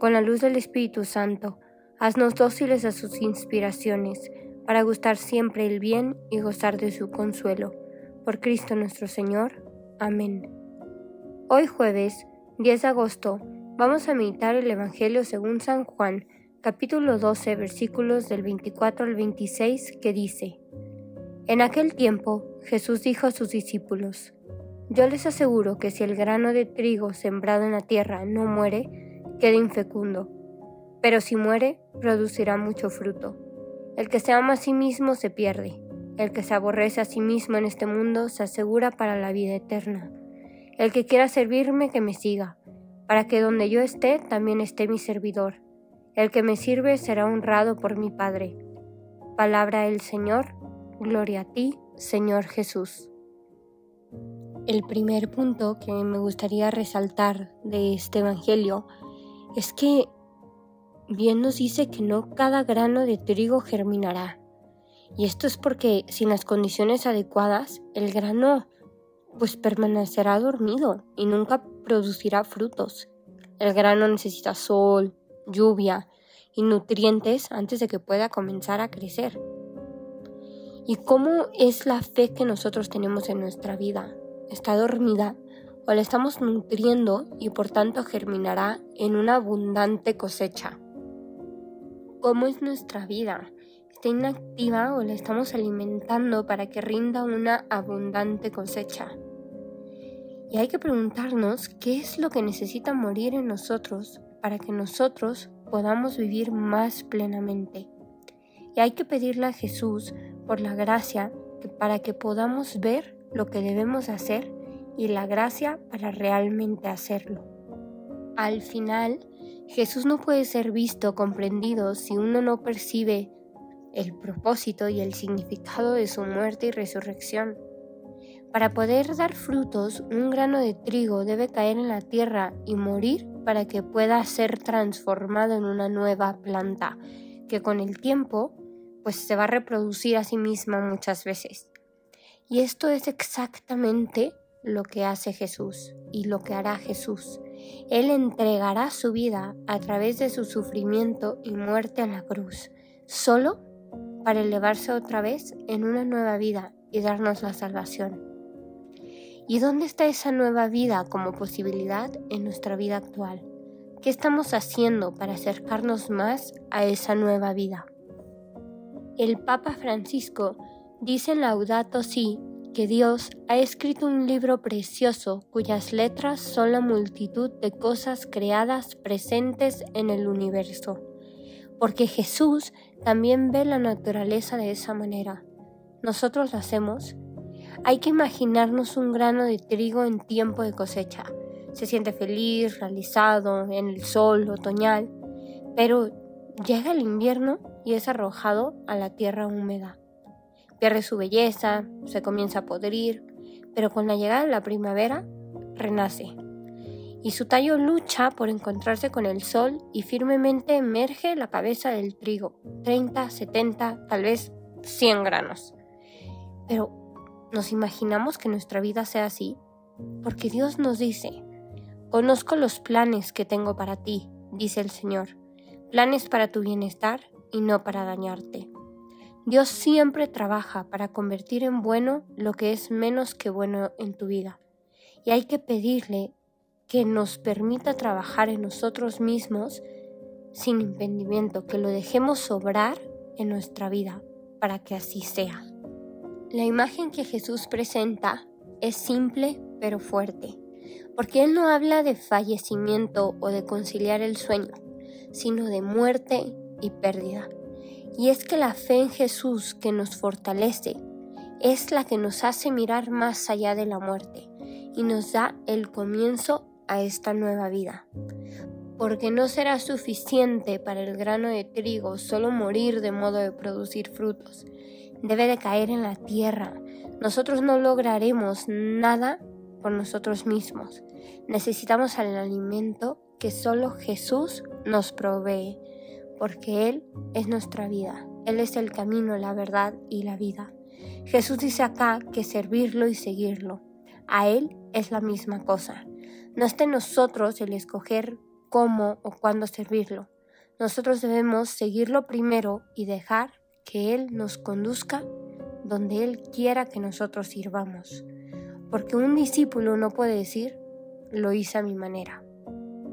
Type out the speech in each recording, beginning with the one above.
con la luz del Espíritu Santo, haznos dóciles a sus inspiraciones, para gustar siempre el bien y gozar de su consuelo. Por Cristo nuestro Señor. Amén. Hoy jueves, 10 de agosto, vamos a meditar el Evangelio según San Juan, capítulo 12, versículos del 24 al 26, que dice, En aquel tiempo Jesús dijo a sus discípulos, Yo les aseguro que si el grano de trigo sembrado en la tierra no muere, queda infecundo, pero si muere, producirá mucho fruto. El que se ama a sí mismo se pierde, el que se aborrece a sí mismo en este mundo se asegura para la vida eterna. El que quiera servirme, que me siga, para que donde yo esté, también esté mi servidor. El que me sirve será honrado por mi Padre. Palabra del Señor, gloria a ti, Señor Jesús. El primer punto que me gustaría resaltar de este Evangelio es que bien nos dice que no cada grano de trigo germinará. Y esto es porque sin las condiciones adecuadas, el grano pues permanecerá dormido y nunca producirá frutos. El grano necesita sol, lluvia y nutrientes antes de que pueda comenzar a crecer. ¿Y cómo es la fe que nosotros tenemos en nuestra vida? ¿Está dormida o la estamos nutriendo y por tanto germinará en una abundante cosecha. ¿Cómo es nuestra vida? ¿Está inactiva o la estamos alimentando para que rinda una abundante cosecha? Y hay que preguntarnos qué es lo que necesita morir en nosotros para que nosotros podamos vivir más plenamente. Y hay que pedirle a Jesús por la gracia para que podamos ver lo que debemos hacer y la gracia para realmente hacerlo. Al final, Jesús no puede ser visto, comprendido, si uno no percibe el propósito y el significado de su muerte y resurrección. Para poder dar frutos, un grano de trigo debe caer en la tierra y morir para que pueda ser transformado en una nueva planta, que con el tiempo pues se va a reproducir a sí misma muchas veces. Y esto es exactamente lo que hace Jesús y lo que hará Jesús. Él entregará su vida a través de su sufrimiento y muerte a la cruz, solo para elevarse otra vez en una nueva vida y darnos la salvación. ¿Y dónde está esa nueva vida como posibilidad en nuestra vida actual? ¿Qué estamos haciendo para acercarnos más a esa nueva vida? El Papa Francisco dice en Laudato Si que Dios ha escrito un libro precioso cuyas letras son la multitud de cosas creadas presentes en el universo, porque Jesús también ve la naturaleza de esa manera. Nosotros lo hacemos. Hay que imaginarnos un grano de trigo en tiempo de cosecha. Se siente feliz, realizado, en el sol otoñal, pero llega el invierno y es arrojado a la tierra húmeda pierde su belleza, se comienza a podrir, pero con la llegada de la primavera renace. Y su tallo lucha por encontrarse con el sol y firmemente emerge la cabeza del trigo, 30, 70, tal vez 100 granos. Pero, ¿nos imaginamos que nuestra vida sea así? Porque Dios nos dice, conozco los planes que tengo para ti, dice el Señor, planes para tu bienestar y no para dañarte. Dios siempre trabaja para convertir en bueno lo que es menos que bueno en tu vida. Y hay que pedirle que nos permita trabajar en nosotros mismos sin impedimento, que lo dejemos sobrar en nuestra vida para que así sea. La imagen que Jesús presenta es simple pero fuerte, porque Él no habla de fallecimiento o de conciliar el sueño, sino de muerte y pérdida. Y es que la fe en Jesús que nos fortalece es la que nos hace mirar más allá de la muerte y nos da el comienzo a esta nueva vida. porque no será suficiente para el grano de trigo solo morir de modo de producir frutos. Debe de caer en la tierra. Nosotros no lograremos nada por nosotros mismos. Necesitamos el alimento que solo Jesús nos provee, porque Él es nuestra vida. Él es el camino, la verdad y la vida. Jesús dice acá que servirlo y seguirlo. A Él es la misma cosa. No está en nosotros el escoger cómo o cuándo servirlo. Nosotros debemos seguirlo primero y dejar que Él nos conduzca donde Él quiera que nosotros sirvamos. Porque un discípulo no puede decir, lo hice a mi manera.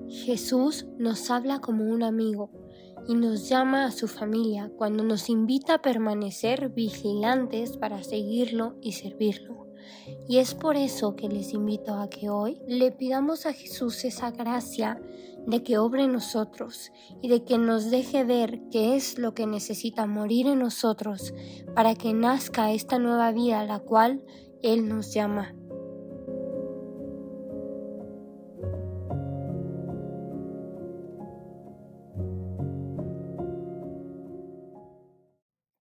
Jesús nos habla como un amigo y nos llama a su familia cuando nos invita a permanecer vigilantes para seguirlo y servirlo. Y es por eso que les invito a que hoy le pidamos a Jesús esa gracia de que obre en nosotros y de que nos deje ver qué es lo que necesita morir en nosotros para que nazca esta nueva vida a la cual Él nos llama.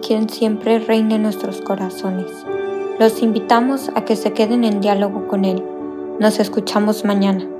quien siempre reine en nuestros corazones. Los invitamos a que se queden en diálogo con Él. Nos escuchamos mañana.